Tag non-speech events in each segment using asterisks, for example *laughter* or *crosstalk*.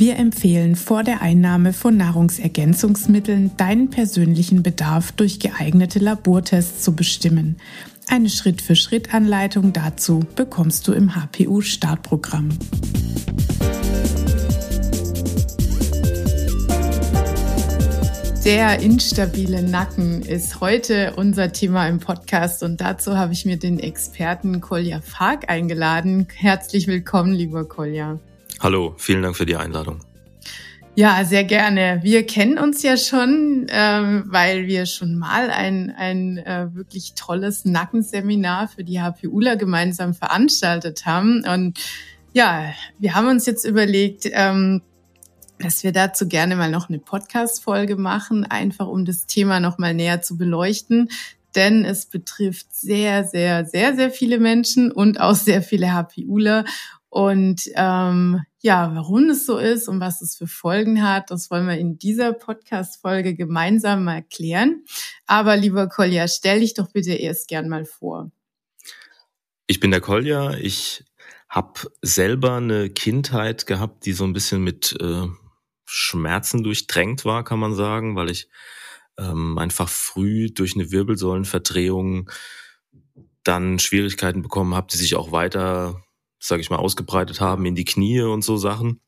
wir empfehlen vor der Einnahme von Nahrungsergänzungsmitteln deinen persönlichen Bedarf durch geeignete Labortests zu bestimmen. Eine Schritt-für-Schritt-Anleitung dazu bekommst du im HPU-Startprogramm. Der instabile Nacken ist heute unser Thema im Podcast und dazu habe ich mir den Experten Kolja Fark eingeladen. Herzlich willkommen, lieber Kolja. Hallo, vielen Dank für die Einladung. Ja, sehr gerne. Wir kennen uns ja schon, ähm, weil wir schon mal ein, ein äh, wirklich tolles Nackenseminar für die HPUler gemeinsam veranstaltet haben. Und ja, wir haben uns jetzt überlegt, ähm, dass wir dazu gerne mal noch eine Podcast-Folge machen, einfach um das Thema noch mal näher zu beleuchten. Denn es betrifft sehr, sehr, sehr, sehr viele Menschen und auch sehr viele HPUler. Und ähm, ja, warum es so ist und was es für Folgen hat, das wollen wir in dieser Podcast-Folge gemeinsam mal klären. Aber lieber Kolja, stell dich doch bitte erst gern mal vor. Ich bin der Kolja. Ich habe selber eine Kindheit gehabt, die so ein bisschen mit äh, Schmerzen durchdrängt war, kann man sagen, weil ich ähm, einfach früh durch eine Wirbelsäulenverdrehung dann Schwierigkeiten bekommen habe, die sich auch weiter sage ich mal, ausgebreitet haben in die Knie und so Sachen.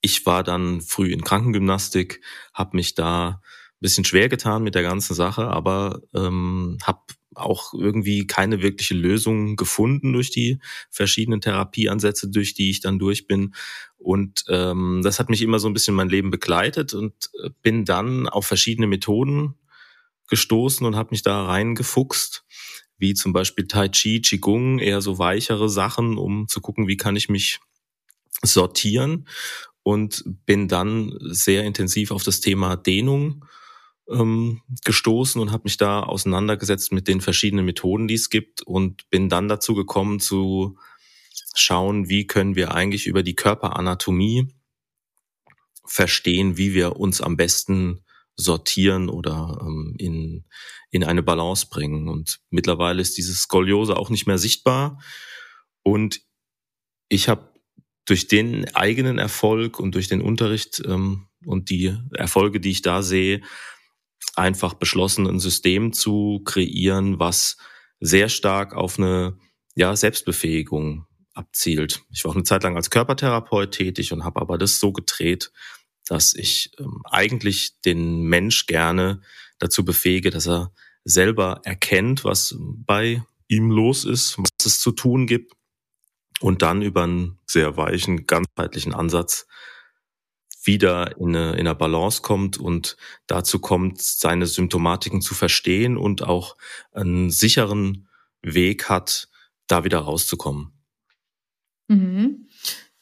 Ich war dann früh in Krankengymnastik, habe mich da ein bisschen schwer getan mit der ganzen Sache, aber ähm, habe auch irgendwie keine wirkliche Lösung gefunden durch die verschiedenen Therapieansätze, durch die ich dann durch bin. Und ähm, das hat mich immer so ein bisschen mein Leben begleitet und äh, bin dann auf verschiedene Methoden gestoßen und habe mich da reingefuchst wie zum Beispiel Tai Chi, Qigong, eher so weichere Sachen, um zu gucken, wie kann ich mich sortieren. Und bin dann sehr intensiv auf das Thema Dehnung ähm, gestoßen und habe mich da auseinandergesetzt mit den verschiedenen Methoden, die es gibt und bin dann dazu gekommen zu schauen, wie können wir eigentlich über die Körperanatomie verstehen, wie wir uns am besten sortieren oder ähm, in, in eine Balance bringen. Und mittlerweile ist diese Skoliose auch nicht mehr sichtbar. Und ich habe durch den eigenen Erfolg und durch den Unterricht ähm, und die Erfolge, die ich da sehe, einfach beschlossen, ein System zu kreieren, was sehr stark auf eine ja, Selbstbefähigung abzielt. Ich war auch eine Zeit lang als Körpertherapeut tätig und habe aber das so gedreht, dass ich ähm, eigentlich den Mensch gerne dazu befähige, dass er selber erkennt, was bei ihm los ist, was es zu tun gibt und dann über einen sehr weichen, ganzheitlichen Ansatz wieder in eine, in eine Balance kommt und dazu kommt, seine Symptomatiken zu verstehen und auch einen sicheren Weg hat, da wieder rauszukommen. Mhm.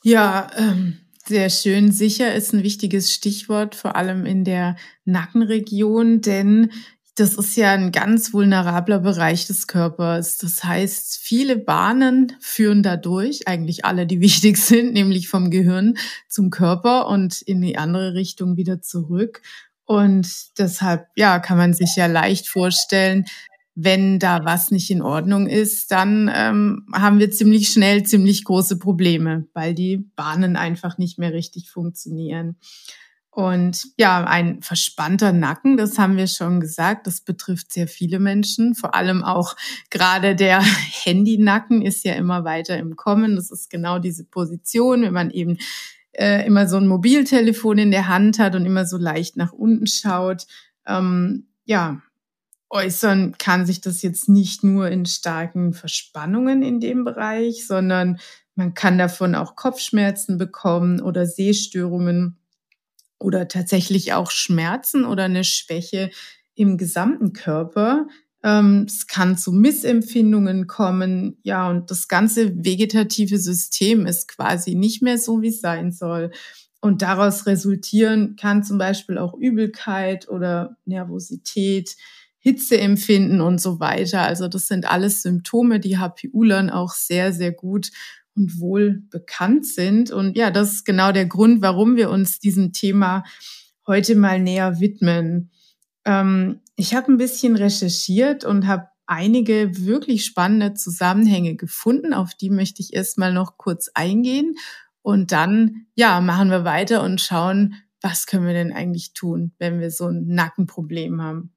Ja, ähm, sehr schön. Sicher ist ein wichtiges Stichwort, vor allem in der Nackenregion, denn das ist ja ein ganz vulnerabler Bereich des Körpers. Das heißt, viele Bahnen führen dadurch, eigentlich alle, die *laughs* wichtig sind, nämlich vom Gehirn zum Körper und in die andere Richtung wieder zurück. Und deshalb, ja, kann man sich ja leicht vorstellen, wenn da was nicht in Ordnung ist, dann ähm, haben wir ziemlich schnell ziemlich große Probleme, weil die Bahnen einfach nicht mehr richtig funktionieren. Und ja, ein verspannter Nacken, das haben wir schon gesagt, das betrifft sehr viele Menschen, vor allem auch gerade der *laughs* Handynacken ist ja immer weiter im Kommen. Das ist genau diese Position, wenn man eben äh, immer so ein Mobiltelefon in der Hand hat und immer so leicht nach unten schaut. Ähm, ja, äußern kann sich das jetzt nicht nur in starken Verspannungen in dem Bereich, sondern man kann davon auch Kopfschmerzen bekommen oder Sehstörungen oder tatsächlich auch Schmerzen oder eine Schwäche im gesamten Körper. Ähm, es kann zu Missempfindungen kommen, ja, und das ganze vegetative System ist quasi nicht mehr so, wie es sein soll. Und daraus resultieren kann zum Beispiel auch Übelkeit oder Nervosität, Hitzeempfinden und so weiter. Also das sind alles Symptome, die HPU-Lern auch sehr, sehr gut und wohl bekannt sind. Und ja, das ist genau der Grund, warum wir uns diesem Thema heute mal näher widmen. Ähm, ich habe ein bisschen recherchiert und habe einige wirklich spannende Zusammenhänge gefunden. Auf die möchte ich erstmal noch kurz eingehen. Und dann, ja, machen wir weiter und schauen, was können wir denn eigentlich tun, wenn wir so ein Nackenproblem haben.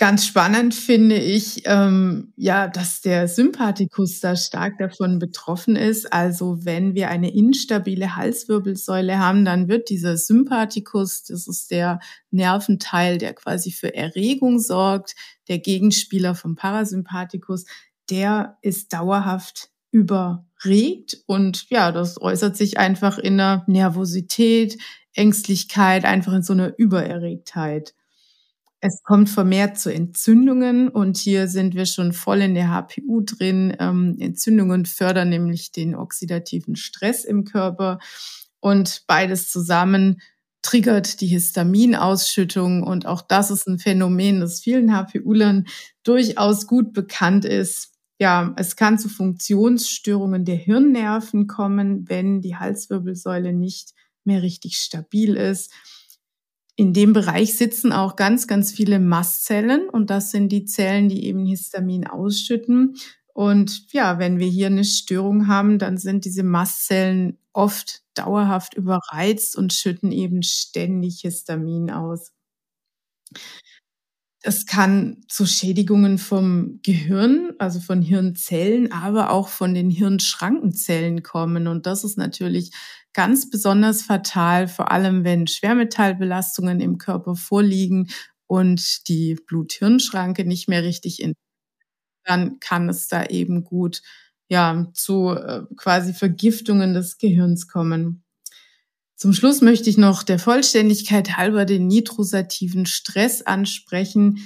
Ganz spannend finde ich, ähm, ja, dass der Sympathikus da stark davon betroffen ist. Also wenn wir eine instabile Halswirbelsäule haben, dann wird dieser Sympathikus, das ist der Nerventeil, der quasi für Erregung sorgt, der Gegenspieler vom Parasympathikus, der ist dauerhaft überregt und ja, das äußert sich einfach in einer Nervosität, Ängstlichkeit, einfach in so einer Übererregtheit. Es kommt vermehrt zu Entzündungen und hier sind wir schon voll in der HPU drin. Ähm, Entzündungen fördern nämlich den oxidativen Stress im Körper und beides zusammen triggert die Histaminausschüttung und auch das ist ein Phänomen, das vielen HPU-Lern durchaus gut bekannt ist. Ja, es kann zu Funktionsstörungen der Hirnnerven kommen, wenn die Halswirbelsäule nicht mehr richtig stabil ist. In dem Bereich sitzen auch ganz, ganz viele Mastzellen und das sind die Zellen, die eben Histamin ausschütten. Und ja, wenn wir hier eine Störung haben, dann sind diese Mastzellen oft dauerhaft überreizt und schütten eben ständig Histamin aus. Es kann zu Schädigungen vom Gehirn, also von Hirnzellen, aber auch von den Hirnschrankenzellen kommen. Und das ist natürlich ganz besonders fatal, vor allem wenn Schwermetallbelastungen im Körper vorliegen und die Blut-Hirn-Schranke nicht mehr richtig in, dann kann es da eben gut ja zu äh, quasi Vergiftungen des Gehirns kommen. Zum Schluss möchte ich noch der Vollständigkeit halber den nitrosativen Stress ansprechen.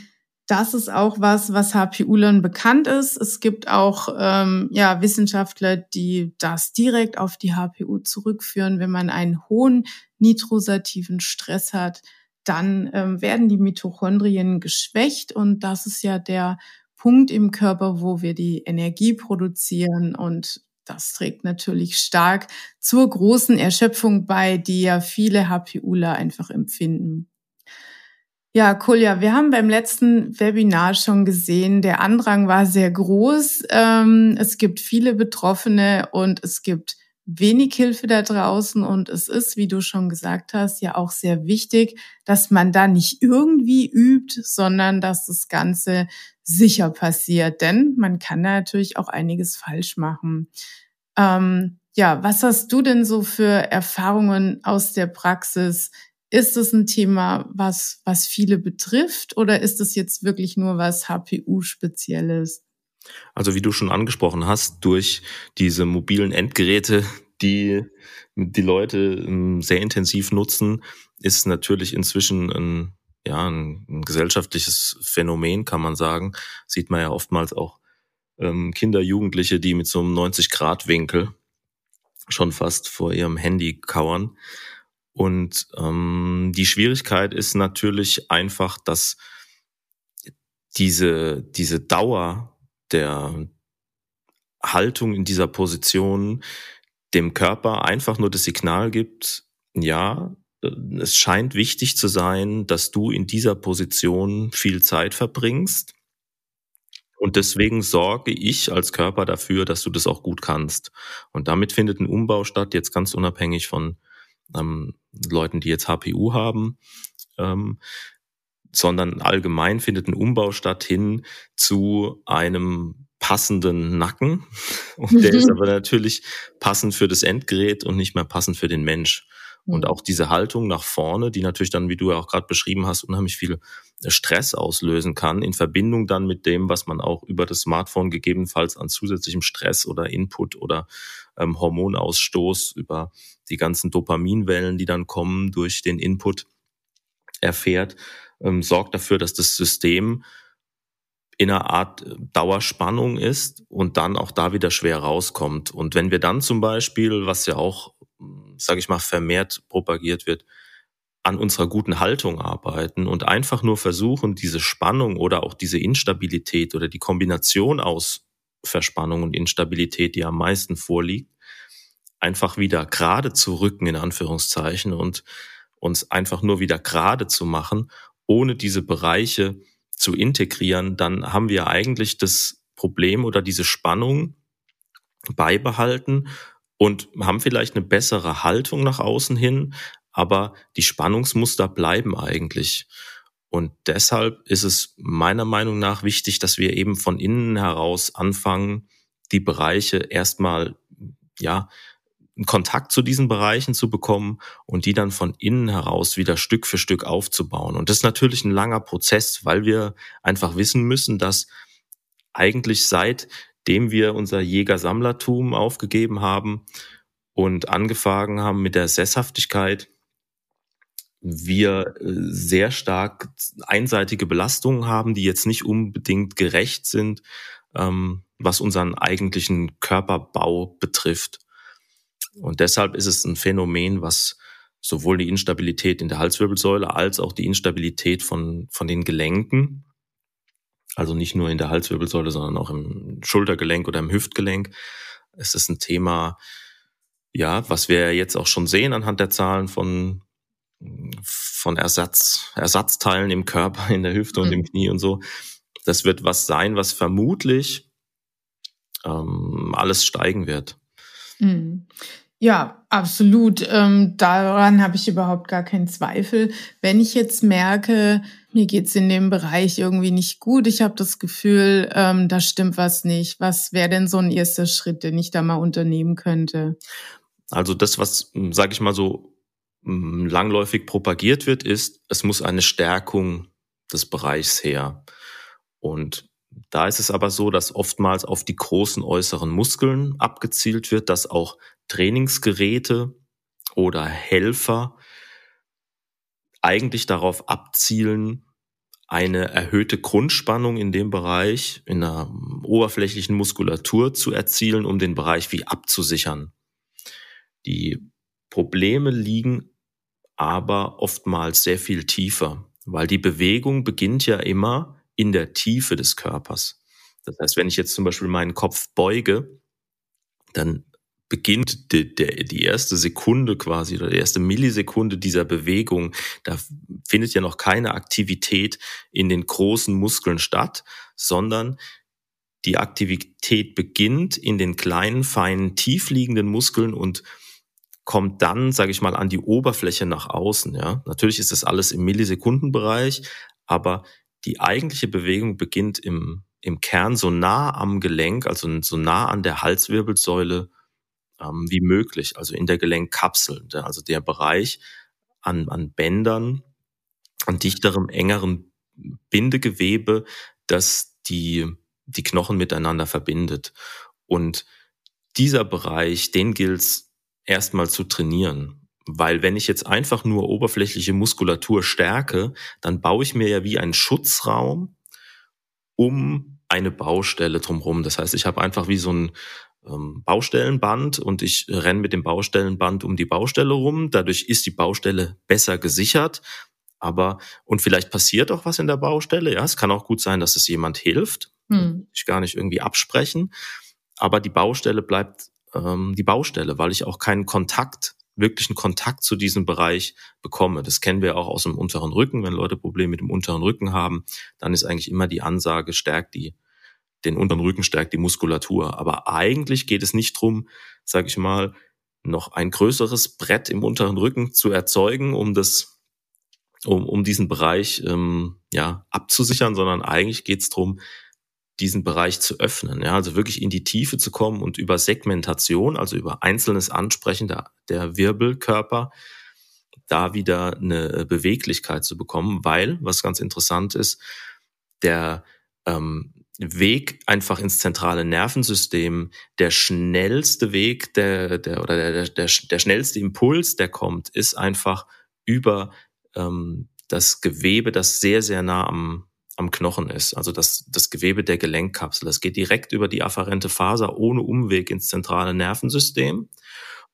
Das ist auch was, was HPU-Lern bekannt ist. Es gibt auch ähm, ja, Wissenschaftler, die das direkt auf die HPU zurückführen. Wenn man einen hohen nitrosativen Stress hat, dann ähm, werden die Mitochondrien geschwächt und das ist ja der Punkt im Körper, wo wir die Energie produzieren und das trägt natürlich stark zur großen Erschöpfung bei, die ja viele HPUler einfach empfinden. Ja, Kolja, wir haben beim letzten Webinar schon gesehen, der Andrang war sehr groß. Ähm, es gibt viele Betroffene und es gibt wenig Hilfe da draußen und es ist, wie du schon gesagt hast, ja auch sehr wichtig, dass man da nicht irgendwie übt, sondern dass das Ganze sicher passiert, denn man kann da natürlich auch einiges falsch machen. Ähm, ja, was hast du denn so für Erfahrungen aus der Praxis? Ist es ein Thema, was, was viele betrifft oder ist es jetzt wirklich nur was HPU-Spezielles? Also wie du schon angesprochen hast, durch diese mobilen Endgeräte, die die Leute ähm, sehr intensiv nutzen, ist natürlich inzwischen ein ja, ein, ein gesellschaftliches Phänomen, kann man sagen. Sieht man ja oftmals auch ähm, Kinder, Jugendliche, die mit so einem 90-Grad-Winkel schon fast vor ihrem Handy kauern. Und ähm, die Schwierigkeit ist natürlich einfach, dass diese, diese Dauer der Haltung in dieser Position dem Körper einfach nur das Signal gibt, ja, es scheint wichtig zu sein, dass du in dieser Position viel Zeit verbringst. Und deswegen sorge ich als Körper dafür, dass du das auch gut kannst. Und damit findet ein Umbau statt, jetzt ganz unabhängig von ähm, Leuten, die jetzt HPU haben, ähm, sondern allgemein findet ein Umbau statt hin zu einem passenden Nacken. *laughs* Und der ist *laughs* aber natürlich passend für das Endgerät und nicht mehr passend für den Mensch. Und mhm. auch diese Haltung nach vorne, die natürlich dann, wie du ja auch gerade beschrieben hast, unheimlich viel Stress auslösen kann, in Verbindung dann mit dem, was man auch über das Smartphone gegebenenfalls an zusätzlichem Stress oder Input oder ähm, Hormonausstoß, über die ganzen Dopaminwellen, die dann kommen durch den Input erfährt, ähm, sorgt dafür, dass das System in einer Art Dauerspannung ist und dann auch da wieder schwer rauskommt. Und wenn wir dann zum Beispiel, was ja auch sage ich mal, vermehrt propagiert wird, an unserer guten Haltung arbeiten und einfach nur versuchen, diese Spannung oder auch diese Instabilität oder die Kombination aus Verspannung und Instabilität, die am meisten vorliegt, einfach wieder gerade zu rücken, in Anführungszeichen, und uns einfach nur wieder gerade zu machen, ohne diese Bereiche zu integrieren, dann haben wir eigentlich das Problem oder diese Spannung beibehalten und haben vielleicht eine bessere Haltung nach außen hin, aber die Spannungsmuster bleiben eigentlich. Und deshalb ist es meiner Meinung nach wichtig, dass wir eben von innen heraus anfangen, die Bereiche erstmal, ja, einen Kontakt zu diesen Bereichen zu bekommen und die dann von innen heraus wieder Stück für Stück aufzubauen. Und das ist natürlich ein langer Prozess, weil wir einfach wissen müssen, dass eigentlich seitdem wir unser Jäger-Sammlertum aufgegeben haben und angefangen haben mit der Sesshaftigkeit, wir äh, sehr stark einseitige Belastungen haben, die jetzt nicht unbedingt gerecht sind, ähm, was unseren eigentlichen Körperbau betrifft. Und deshalb ist es ein Phänomen, was sowohl die Instabilität in der Halswirbelsäule als auch die Instabilität von, von den Gelenken, also nicht nur in der Halswirbelsäule, sondern auch im Schultergelenk oder im Hüftgelenk, ist es ein Thema, ja, was wir jetzt auch schon sehen anhand der Zahlen von von Ersatz, Ersatzteilen im Körper, in der Hüfte und mhm. im Knie und so. Das wird was sein, was vermutlich ähm, alles steigen wird. Mhm. Ja, absolut. Ähm, daran habe ich überhaupt gar keinen Zweifel. Wenn ich jetzt merke, mir geht's in dem Bereich irgendwie nicht gut, ich habe das Gefühl, ähm, da stimmt was nicht. Was wäre denn so ein erster Schritt, den ich da mal unternehmen könnte? Also das, was, sage ich mal so, langläufig propagiert wird, ist, es muss eine Stärkung des Bereichs her. Und da ist es aber so, dass oftmals auf die großen äußeren Muskeln abgezielt wird, dass auch Trainingsgeräte oder Helfer eigentlich darauf abzielen, eine erhöhte Grundspannung in dem Bereich, in der oberflächlichen Muskulatur zu erzielen, um den Bereich wie abzusichern. Die Probleme liegen aber oftmals sehr viel tiefer, weil die Bewegung beginnt ja immer in der Tiefe des Körpers. Das heißt, wenn ich jetzt zum Beispiel meinen Kopf beuge, dann beginnt die, die, die erste Sekunde quasi oder die erste Millisekunde dieser Bewegung, da findet ja noch keine Aktivität in den großen Muskeln statt, sondern die Aktivität beginnt in den kleinen, feinen, tiefliegenden Muskeln und kommt dann, sage ich mal, an die Oberfläche nach außen. Ja, natürlich ist das alles im Millisekundenbereich, aber die eigentliche Bewegung beginnt im im Kern so nah am Gelenk, also so nah an der Halswirbelsäule ähm, wie möglich, also in der Gelenkkapsel, also der Bereich an, an Bändern, an dichterem, engeren Bindegewebe, das die, die Knochen miteinander verbindet. Und dieser Bereich, den gilt erstmal zu trainieren. Weil wenn ich jetzt einfach nur oberflächliche Muskulatur stärke, dann baue ich mir ja wie einen Schutzraum um eine Baustelle drumherum. Das heißt, ich habe einfach wie so ein ähm, Baustellenband und ich renne mit dem Baustellenband um die Baustelle rum. Dadurch ist die Baustelle besser gesichert. Aber, und vielleicht passiert auch was in der Baustelle. Ja, es kann auch gut sein, dass es jemand hilft. Hm. Ich gar nicht irgendwie absprechen. Aber die Baustelle bleibt ähm, die Baustelle, weil ich auch keinen Kontakt, wirklichen Kontakt zu diesem Bereich bekomme. Das kennen wir auch aus dem unteren Rücken. Wenn Leute Probleme mit dem unteren Rücken haben, dann ist eigentlich immer die Ansage, stärkt die, den unteren Rücken stärkt die Muskulatur. Aber eigentlich geht es nicht drum, sage ich mal, noch ein größeres Brett im unteren Rücken zu erzeugen, um das, um, um diesen Bereich ähm, ja abzusichern, sondern eigentlich geht es drum, diesen Bereich zu öffnen, ja, also wirklich in die Tiefe zu kommen und über Segmentation, also über einzelnes Ansprechen der, der Wirbelkörper, da wieder eine Beweglichkeit zu bekommen, weil, was ganz interessant ist, der ähm, Weg einfach ins zentrale Nervensystem, der schnellste Weg, der, der oder der, der, der schnellste Impuls, der kommt, ist einfach über ähm, das Gewebe, das sehr, sehr nah am, am Knochen ist, also das, das Gewebe der Gelenkkapsel. Das geht direkt über die afferente Faser ohne Umweg ins zentrale Nervensystem.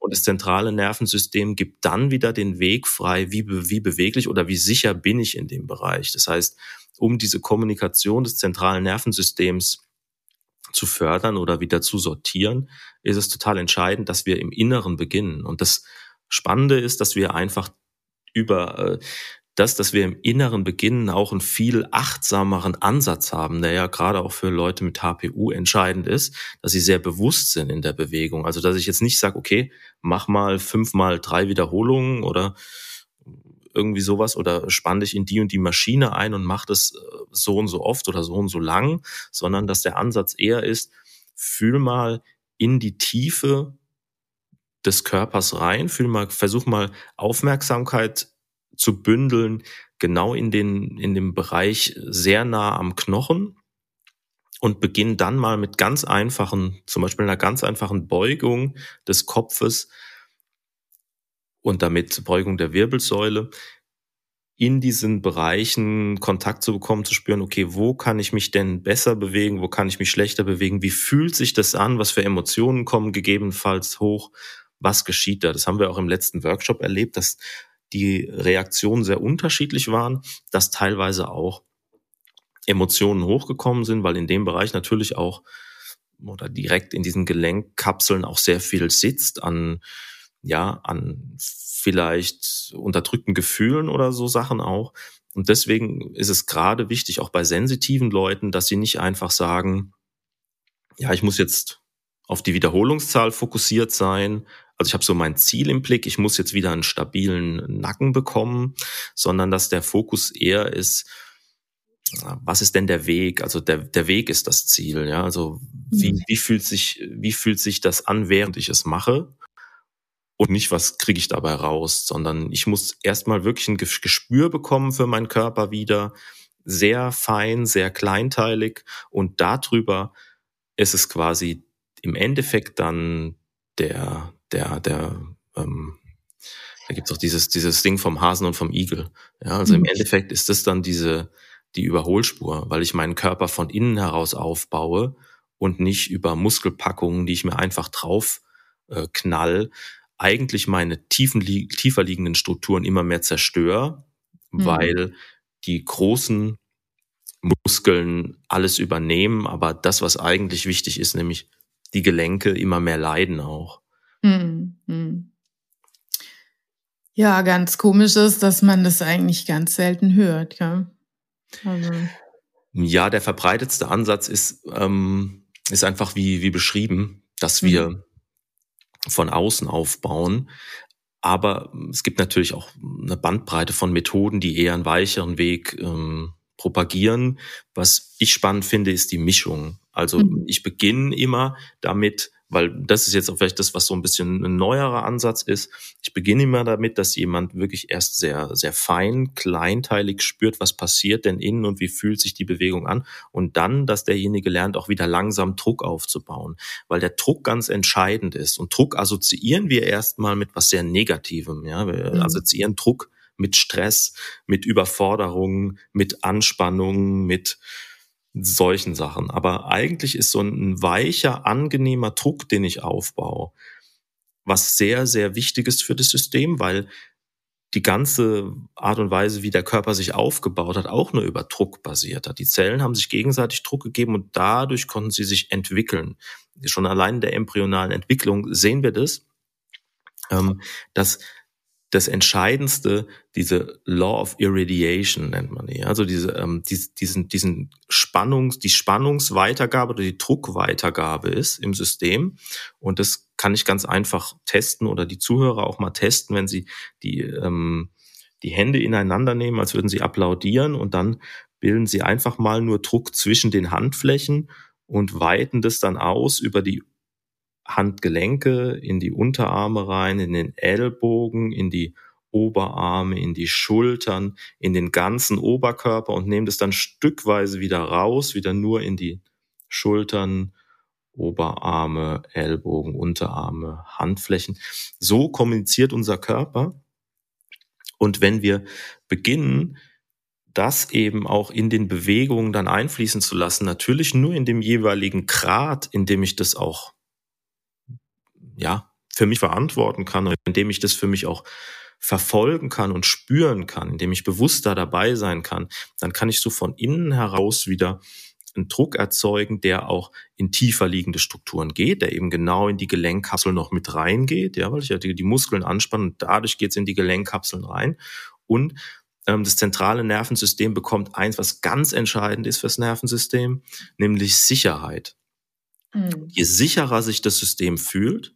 Und das zentrale Nervensystem gibt dann wieder den Weg frei, wie, wie beweglich oder wie sicher bin ich in dem Bereich. Das heißt, um diese Kommunikation des zentralen Nervensystems zu fördern oder wieder zu sortieren, ist es total entscheidend, dass wir im Inneren beginnen. Und das Spannende ist, dass wir einfach über äh, das, dass wir im Inneren beginnen, auch einen viel achtsameren Ansatz haben, der ja gerade auch für Leute mit HPU entscheidend ist, dass sie sehr bewusst sind in der Bewegung. Also dass ich jetzt nicht sage, okay, mach mal fünfmal drei Wiederholungen oder irgendwie sowas oder spann dich in die und die Maschine ein und mach das äh, so und so oft oder so und so lang, sondern dass der Ansatz eher ist, fühl mal in die Tiefe des Körpers rein, fühl mal, versuch mal Aufmerksamkeit zu bündeln, genau in den, in dem Bereich sehr nah am Knochen und beginn dann mal mit ganz einfachen, zum Beispiel einer ganz einfachen Beugung des Kopfes und damit Beugung der Wirbelsäule, in diesen Bereichen Kontakt zu bekommen, zu spüren, okay, wo kann ich mich denn besser bewegen, wo kann ich mich schlechter bewegen, wie fühlt sich das an, was für Emotionen kommen gegebenenfalls hoch, was geschieht da. Das haben wir auch im letzten Workshop erlebt, dass die Reaktionen sehr unterschiedlich waren, dass teilweise auch Emotionen hochgekommen sind, weil in dem Bereich natürlich auch oder direkt in diesen Gelenkkapseln auch sehr viel sitzt an ja, an vielleicht unterdrückten Gefühlen oder so Sachen auch. Und deswegen ist es gerade wichtig, auch bei sensitiven Leuten, dass sie nicht einfach sagen, ja, ich muss jetzt auf die Wiederholungszahl fokussiert sein. Also ich habe so mein Ziel im Blick, ich muss jetzt wieder einen stabilen Nacken bekommen, sondern dass der Fokus eher ist, was ist denn der Weg? Also der, der Weg ist das Ziel, ja. Also wie, mhm. wie fühlt sich, wie fühlt sich das an, während ich es mache? und nicht, was kriege ich dabei raus, sondern ich muss erstmal wirklich ein Gespür bekommen für meinen Körper wieder, sehr fein, sehr kleinteilig und darüber ist es quasi im Endeffekt dann der, der, der, ähm, da gibt's auch dieses, dieses Ding vom Hasen und vom Igel. Ja, also mhm. im Endeffekt ist das dann diese, die Überholspur, weil ich meinen Körper von innen heraus aufbaue und nicht über Muskelpackungen, die ich mir einfach drauf äh, knall, eigentlich meine tiefen, tiefer liegenden Strukturen immer mehr zerstöre, mhm. weil die großen Muskeln alles übernehmen, aber das, was eigentlich wichtig ist, nämlich die Gelenke immer mehr leiden auch. Mhm. Ja, ganz komisch ist, dass man das eigentlich ganz selten hört. Ja, also. ja der verbreitetste Ansatz ist, ähm, ist einfach wie, wie beschrieben, dass wir mhm von außen aufbauen. Aber es gibt natürlich auch eine Bandbreite von Methoden, die eher einen weicheren Weg ähm, propagieren. Was ich spannend finde, ist die Mischung. Also mhm. ich beginne immer damit, weil das ist jetzt auch vielleicht das, was so ein bisschen ein neuerer Ansatz ist. Ich beginne immer damit, dass jemand wirklich erst sehr, sehr fein, kleinteilig spürt, was passiert denn innen und wie fühlt sich die Bewegung an. Und dann, dass derjenige lernt, auch wieder langsam Druck aufzubauen, weil der Druck ganz entscheidend ist. Und Druck assoziieren wir erstmal mit was sehr Negativem. Ja, wir mhm. assoziieren Druck mit Stress, mit Überforderungen, mit Anspannungen, mit solchen Sachen. Aber eigentlich ist so ein weicher, angenehmer Druck, den ich aufbaue, was sehr, sehr wichtig ist für das System, weil die ganze Art und Weise, wie der Körper sich aufgebaut hat, auch nur über Druck basiert hat. Die Zellen haben sich gegenseitig Druck gegeben und dadurch konnten sie sich entwickeln. Schon allein in der embryonalen Entwicklung sehen wir das, ähm, dass das Entscheidendste, diese Law of Irradiation nennt man die, also diese, ähm, diesen, diesen Spannungs, die Spannungsweitergabe oder die Druckweitergabe ist im System. Und das kann ich ganz einfach testen oder die Zuhörer auch mal testen, wenn sie die, ähm, die Hände ineinander nehmen, als würden sie applaudieren und dann bilden sie einfach mal nur Druck zwischen den Handflächen und weiten das dann aus über die Handgelenke in die Unterarme rein, in den Ellbogen, in die Oberarme, in die Schultern, in den ganzen Oberkörper und nehmen das dann stückweise wieder raus, wieder nur in die Schultern, Oberarme, Ellbogen, Unterarme, Handflächen. So kommuniziert unser Körper. Und wenn wir beginnen, das eben auch in den Bewegungen dann einfließen zu lassen, natürlich nur in dem jeweiligen Grad, in dem ich das auch ja, für mich verantworten kann und indem ich das für mich auch verfolgen kann und spüren kann, indem ich bewusster dabei sein kann, dann kann ich so von innen heraus wieder einen Druck erzeugen, der auch in tiefer liegende Strukturen geht, der eben genau in die Gelenkkapsel noch mit reingeht, ja, weil ich ja die, die Muskeln anspanne und dadurch geht es in die Gelenkkapseln rein. Und ähm, das zentrale Nervensystem bekommt eins, was ganz entscheidend ist fürs Nervensystem, nämlich Sicherheit. Mhm. Je sicherer sich das System fühlt,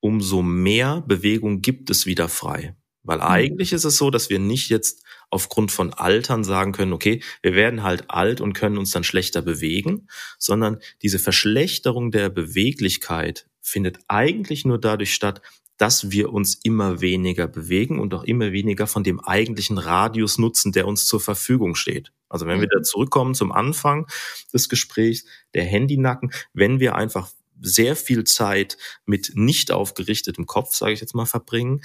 umso mehr Bewegung gibt es wieder frei. Weil mhm. eigentlich ist es so, dass wir nicht jetzt aufgrund von Altern sagen können, okay, wir werden halt alt und können uns dann schlechter bewegen, sondern diese Verschlechterung der Beweglichkeit findet eigentlich nur dadurch statt, dass wir uns immer weniger bewegen und auch immer weniger von dem eigentlichen Radius nutzen, der uns zur Verfügung steht. Also wenn wir da mhm. zurückkommen zum Anfang des Gesprächs, der Handynacken, wenn wir einfach sehr viel Zeit mit nicht aufgerichtetem Kopf, sage ich jetzt mal, verbringen,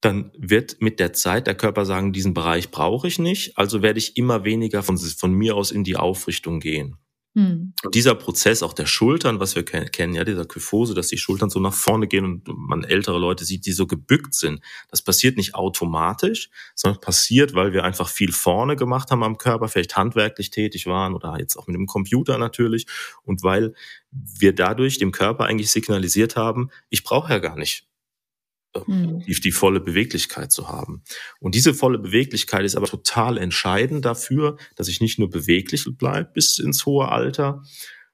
dann wird mit der Zeit der Körper sagen, diesen Bereich brauche ich nicht, also werde ich immer weniger von, von mir aus in die Aufrichtung gehen. Hm. Und dieser Prozess auch der Schultern, was wir kennen, ja, dieser Kyphose, dass die Schultern so nach vorne gehen und man ältere Leute sieht, die so gebückt sind. Das passiert nicht automatisch, sondern passiert, weil wir einfach viel vorne gemacht haben am Körper, vielleicht handwerklich tätig waren oder jetzt auch mit dem Computer natürlich und weil wir dadurch dem Körper eigentlich signalisiert haben, ich brauche ja gar nicht mhm. die, die volle Beweglichkeit zu haben. Und diese volle Beweglichkeit ist aber total entscheidend dafür, dass ich nicht nur beweglich bleibe bis ins hohe Alter,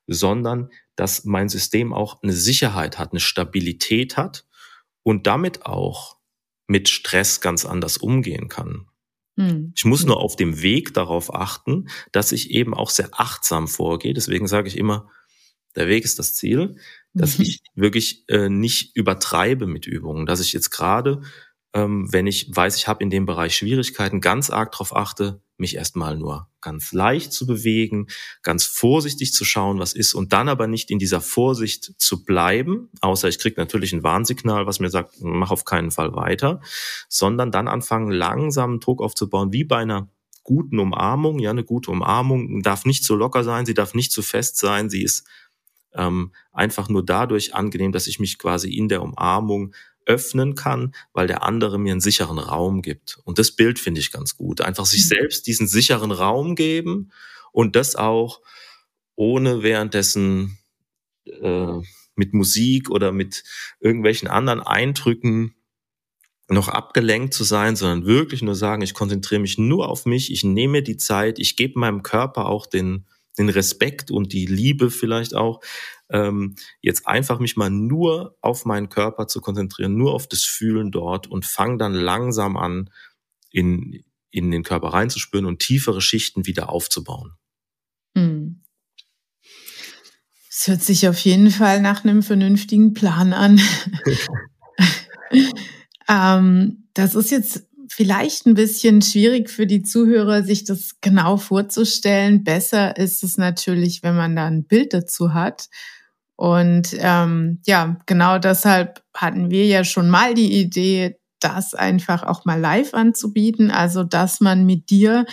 sondern dass mein System auch eine Sicherheit hat, eine Stabilität hat und damit auch mit Stress ganz anders umgehen kann. Mhm. Ich muss nur auf dem Weg darauf achten, dass ich eben auch sehr achtsam vorgehe. Deswegen sage ich immer, der Weg ist das Ziel dass mhm. ich wirklich äh, nicht übertreibe mit Übungen, dass ich jetzt gerade, ähm, wenn ich weiß, ich habe in dem Bereich Schwierigkeiten, ganz arg darauf achte, mich erstmal nur ganz leicht zu bewegen, ganz vorsichtig zu schauen, was ist und dann aber nicht in dieser Vorsicht zu bleiben, außer ich kriege natürlich ein Warnsignal, was mir sagt, mach auf keinen Fall weiter, sondern dann anfangen, langsam Druck aufzubauen, wie bei einer guten Umarmung. Ja, eine gute Umarmung darf nicht zu locker sein, sie darf nicht zu fest sein, sie ist ähm, einfach nur dadurch angenehm, dass ich mich quasi in der Umarmung öffnen kann, weil der andere mir einen sicheren Raum gibt. Und das Bild finde ich ganz gut. Einfach sich mhm. selbst diesen sicheren Raum geben und das auch ohne währenddessen äh, mit Musik oder mit irgendwelchen anderen Eindrücken noch abgelenkt zu sein, sondern wirklich nur sagen, ich konzentriere mich nur auf mich, ich nehme die Zeit, ich gebe meinem Körper auch den, den Respekt und die Liebe vielleicht auch, ähm, jetzt einfach mich mal nur auf meinen Körper zu konzentrieren, nur auf das Fühlen dort und fang dann langsam an, in, in den Körper reinzuspüren und tiefere Schichten wieder aufzubauen. Hm. Es hört sich auf jeden Fall nach einem vernünftigen Plan an. *laughs* *laughs* ähm, das ist jetzt vielleicht ein bisschen schwierig für die Zuhörer, sich das genau vorzustellen. Besser ist es natürlich, wenn man da ein Bild dazu hat. Und ähm, ja, genau deshalb hatten wir ja schon mal die Idee, das einfach auch mal live anzubieten. Also, dass man mit dir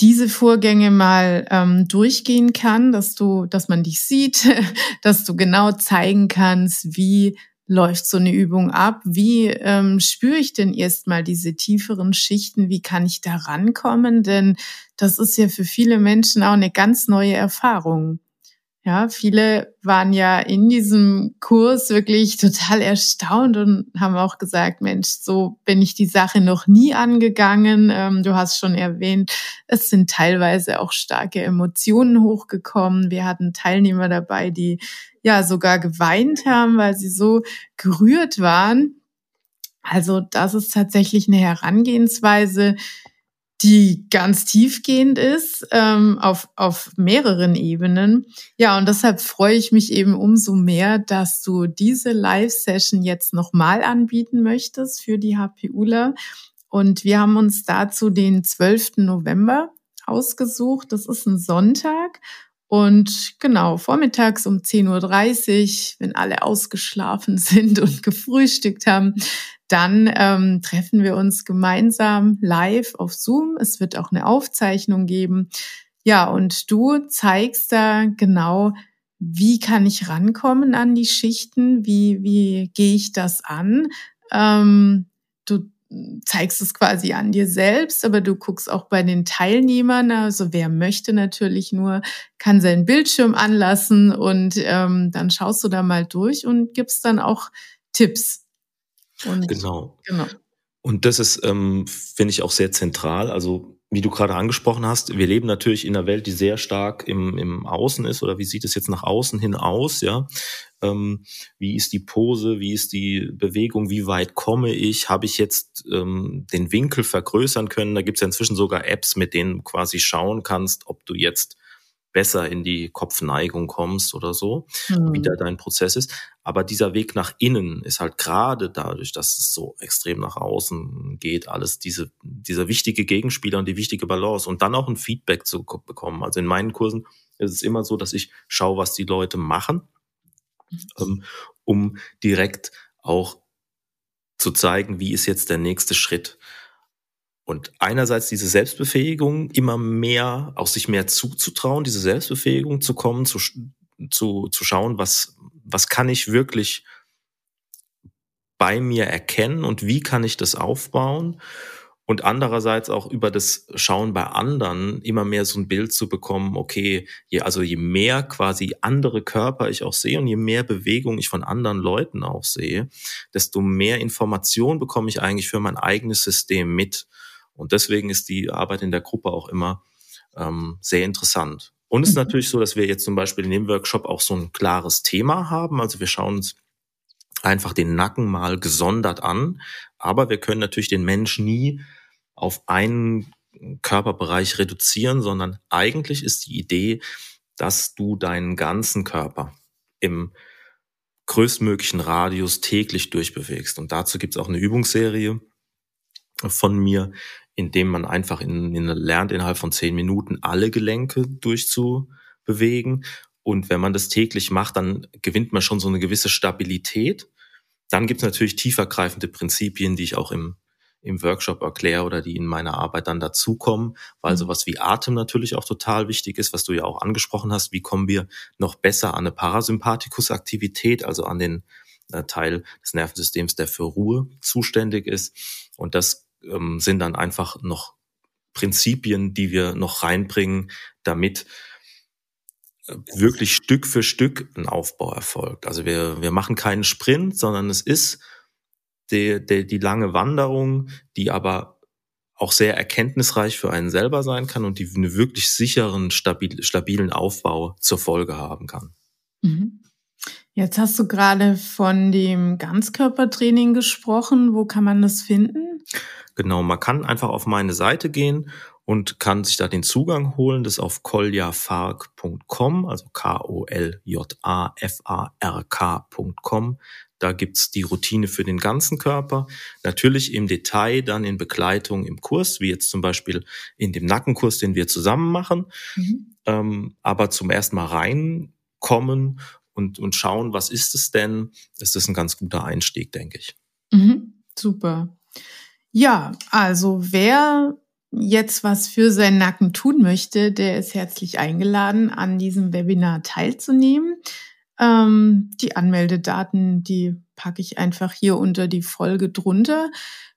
diese Vorgänge mal ähm, durchgehen kann, dass du, dass man dich sieht, *laughs* dass du genau zeigen kannst, wie läuft so eine Übung ab? Wie ähm, spüre ich denn erstmal diese tieferen Schichten? Wie kann ich da rankommen? Denn das ist ja für viele Menschen auch eine ganz neue Erfahrung. Ja, viele waren ja in diesem Kurs wirklich total erstaunt und haben auch gesagt, Mensch, so bin ich die Sache noch nie angegangen. Ähm, du hast schon erwähnt, es sind teilweise auch starke Emotionen hochgekommen. Wir hatten Teilnehmer dabei, die ja sogar geweint haben, weil sie so gerührt waren. Also das ist tatsächlich eine Herangehensweise, die ganz tiefgehend ist, ähm, auf, auf mehreren Ebenen. Ja, und deshalb freue ich mich eben umso mehr, dass du diese Live-Session jetzt nochmal anbieten möchtest für die HPUler. Und wir haben uns dazu den 12. November ausgesucht. Das ist ein Sonntag. Und genau, vormittags um 10.30 Uhr, wenn alle ausgeschlafen *laughs* sind und gefrühstückt haben, dann ähm, treffen wir uns gemeinsam live auf Zoom. Es wird auch eine Aufzeichnung geben. Ja, und du zeigst da genau, wie kann ich rankommen an die Schichten? Wie, wie gehe ich das an? Ähm, du zeigst es quasi an dir selbst, aber du guckst auch bei den Teilnehmern. Also wer möchte natürlich nur, kann seinen Bildschirm anlassen und ähm, dann schaust du da mal durch und gibst dann auch Tipps. Und, genau. genau. Und das ist, ähm, finde ich, auch sehr zentral. Also wie du gerade angesprochen hast, wir leben natürlich in einer Welt, die sehr stark im, im Außen ist, oder wie sieht es jetzt nach außen hin aus, ja? Ähm, wie ist die Pose, wie ist die Bewegung, wie weit komme ich? Habe ich jetzt ähm, den Winkel vergrößern können? Da gibt es ja inzwischen sogar Apps, mit denen du quasi schauen kannst, ob du jetzt besser in die Kopfneigung kommst oder so, mhm. wie da dein Prozess ist. Aber dieser Weg nach innen ist halt gerade dadurch, dass es so extrem nach außen geht, alles diese, dieser wichtige Gegenspieler und die wichtige Balance und dann auch ein Feedback zu bekommen. Also in meinen Kursen ist es immer so, dass ich schaue, was die Leute machen, ähm, um direkt auch zu zeigen, wie ist jetzt der nächste Schritt. Und einerseits diese Selbstbefähigung, immer mehr, auch sich mehr zuzutrauen, diese Selbstbefähigung zu kommen, zu, zu, zu schauen, was, was kann ich wirklich bei mir erkennen und wie kann ich das aufbauen? Und andererseits auch über das Schauen bei anderen immer mehr so ein Bild zu bekommen, okay, je, also je mehr quasi andere Körper ich auch sehe und je mehr Bewegung ich von anderen Leuten auch sehe, desto mehr Information bekomme ich eigentlich für mein eigenes System mit. Und deswegen ist die Arbeit in der Gruppe auch immer ähm, sehr interessant. Und es ist mhm. natürlich so, dass wir jetzt zum Beispiel in dem Workshop auch so ein klares Thema haben. Also wir schauen uns einfach den Nacken mal gesondert an. Aber wir können natürlich den Mensch nie auf einen Körperbereich reduzieren, sondern eigentlich ist die Idee, dass du deinen ganzen Körper im größtmöglichen Radius täglich durchbewegst. Und dazu gibt es auch eine Übungsserie von mir, indem man einfach in, in lernt, innerhalb von zehn Minuten alle Gelenke durchzubewegen. Und wenn man das täglich macht, dann gewinnt man schon so eine gewisse Stabilität. Dann gibt es natürlich tiefergreifende Prinzipien, die ich auch im, im Workshop erkläre oder die in meiner Arbeit dann dazukommen, weil mhm. sowas wie Atem natürlich auch total wichtig ist, was du ja auch angesprochen hast. Wie kommen wir noch besser an eine Parasympathikusaktivität, also an den äh, Teil des Nervensystems, der für Ruhe zuständig ist. Und das ähm, sind dann einfach noch Prinzipien, die wir noch reinbringen, damit äh, wirklich Stück für Stück ein Aufbau erfolgt. Also wir, wir machen keinen Sprint, sondern es ist die, die, die lange Wanderung, die aber auch sehr erkenntnisreich für einen selber sein kann und die einen wirklich sicheren, stabil, stabilen Aufbau zur Folge haben kann. Jetzt hast du gerade von dem Ganzkörpertraining gesprochen. Wo kann man das finden? Genau, man kann einfach auf meine Seite gehen und kann sich da den Zugang holen. Das ist auf koljafark.com, also K-O-L-J-A-F-A-R-K.com. Da gibt's die Routine für den ganzen Körper. Natürlich im Detail, dann in Begleitung im Kurs, wie jetzt zum Beispiel in dem Nackenkurs, den wir zusammen machen. Mhm. Ähm, aber zum ersten Mal reinkommen und, und schauen, was ist es denn, ist das ein ganz guter Einstieg, denke ich. Mhm. Super. Ja, also wer jetzt was für seinen Nacken tun möchte, der ist herzlich eingeladen, an diesem Webinar teilzunehmen. Ähm, die Anmeldedaten, die packe ich einfach hier unter die Folge drunter.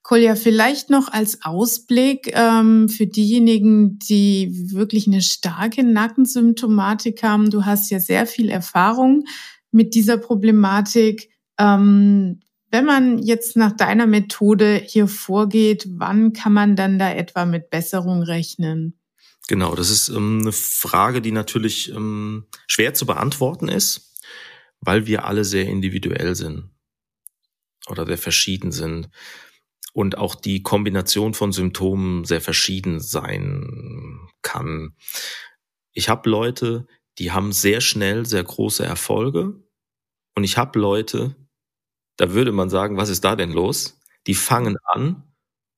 Kolja, vielleicht noch als Ausblick ähm, für diejenigen, die wirklich eine starke Nackensymptomatik haben. Du hast ja sehr viel Erfahrung mit dieser Problematik. Ähm, wenn man jetzt nach deiner Methode hier vorgeht, wann kann man dann da etwa mit Besserung rechnen? Genau, das ist ähm, eine Frage, die natürlich ähm, schwer zu beantworten ist, weil wir alle sehr individuell sind oder sehr verschieden sind und auch die Kombination von Symptomen sehr verschieden sein kann. Ich habe Leute, die haben sehr schnell sehr große Erfolge und ich habe Leute, da würde man sagen, was ist da denn los? Die fangen an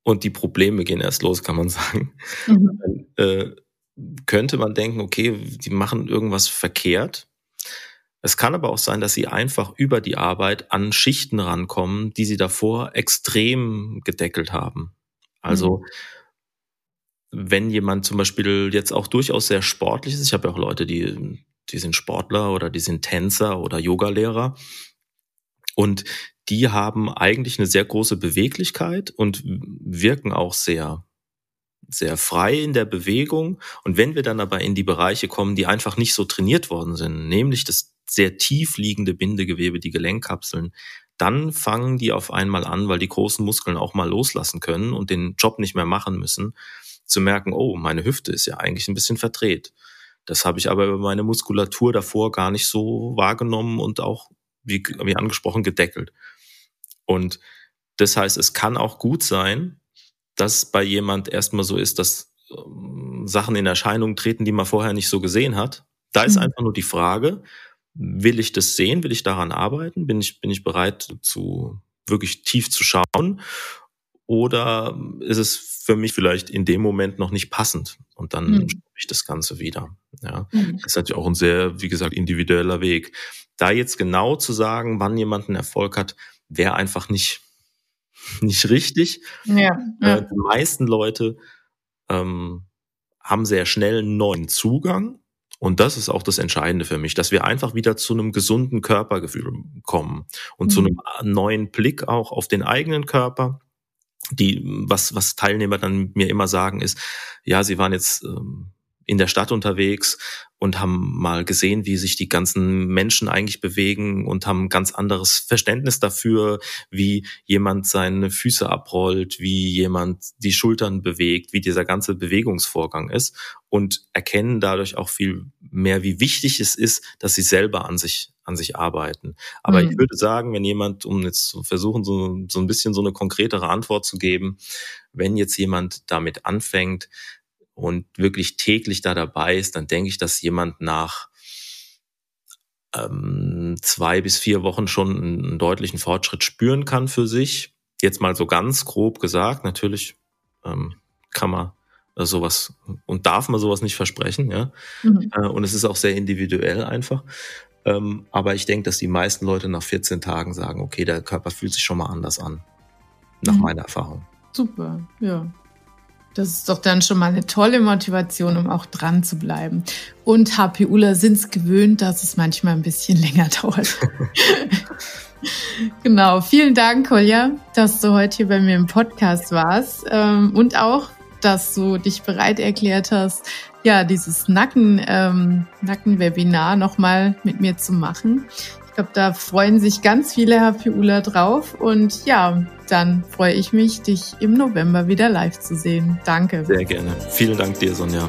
und die Probleme gehen erst los, kann man sagen. Mhm. Dann, äh, könnte man denken, okay, die machen irgendwas verkehrt. Es kann aber auch sein, dass sie einfach über die Arbeit an Schichten rankommen, die sie davor extrem gedeckelt haben. Also mhm wenn jemand zum Beispiel jetzt auch durchaus sehr sportlich ist, ich habe ja auch Leute, die die sind Sportler oder die sind Tänzer oder Yogalehrer. Und die haben eigentlich eine sehr große Beweglichkeit und wirken auch sehr sehr frei in der Bewegung. Und wenn wir dann aber in die Bereiche kommen, die einfach nicht so trainiert worden sind, nämlich das sehr tief liegende Bindegewebe, die Gelenkkapseln, dann fangen die auf einmal an, weil die großen Muskeln auch mal loslassen können und den Job nicht mehr machen müssen, zu merken, oh, meine Hüfte ist ja eigentlich ein bisschen verdreht. Das habe ich aber über meine Muskulatur davor gar nicht so wahrgenommen und auch, wie, wie angesprochen, gedeckelt. Und das heißt, es kann auch gut sein, dass bei jemand erstmal so ist, dass ähm, Sachen in Erscheinung treten, die man vorher nicht so gesehen hat. Da ist mhm. einfach nur die Frage, will ich das sehen? Will ich daran arbeiten? Bin ich, bin ich bereit zu wirklich tief zu schauen? Oder ist es für mich vielleicht in dem Moment noch nicht passend? Und dann mhm. ich das Ganze wieder. Ja, mhm. das ist natürlich auch ein sehr, wie gesagt, individueller Weg. Da jetzt genau zu sagen, wann jemand einen Erfolg hat, wäre einfach nicht, *laughs* nicht richtig. Ja, ja. Äh, die meisten Leute ähm, haben sehr schnell einen neuen Zugang und das ist auch das Entscheidende für mich, dass wir einfach wieder zu einem gesunden Körpergefühl kommen und mhm. zu einem neuen Blick auch auf den eigenen Körper. Die, was, was Teilnehmer dann mir immer sagen ist, ja, sie waren jetzt ähm, in der Stadt unterwegs und haben mal gesehen, wie sich die ganzen Menschen eigentlich bewegen und haben ein ganz anderes Verständnis dafür, wie jemand seine Füße abrollt, wie jemand die Schultern bewegt, wie dieser ganze Bewegungsvorgang ist und erkennen dadurch auch viel mehr, wie wichtig es ist, dass sie selber an sich an sich arbeiten. Aber mhm. ich würde sagen, wenn jemand, um jetzt zu versuchen, so, so ein bisschen so eine konkretere Antwort zu geben, wenn jetzt jemand damit anfängt, und wirklich täglich da dabei ist, dann denke ich, dass jemand nach ähm, zwei bis vier Wochen schon einen deutlichen Fortschritt spüren kann für sich. Jetzt mal so ganz grob gesagt, natürlich ähm, kann man äh, sowas und darf man sowas nicht versprechen, ja. Mhm. Äh, und es ist auch sehr individuell einfach. Ähm, aber ich denke, dass die meisten Leute nach 14 Tagen sagen, okay, der Körper fühlt sich schon mal anders an. Nach mhm. meiner Erfahrung. Super, ja. Das ist doch dann schon mal eine tolle Motivation, um auch dran zu bleiben. Und HPUler sind es gewöhnt, dass es manchmal ein bisschen *laughs* länger dauert. *laughs* genau. Vielen Dank, Kolja, dass du heute hier bei mir im Podcast warst ähm, und auch, dass du dich bereit erklärt hast, ja, dieses Nacken, ähm, Nacken-Webinar nochmal mit mir zu machen. Ich glaube, da freuen sich ganz viele HPUler drauf. Und ja, dann freue ich mich, dich im November wieder live zu sehen. Danke. Sehr gerne. Vielen Dank dir, Sonja.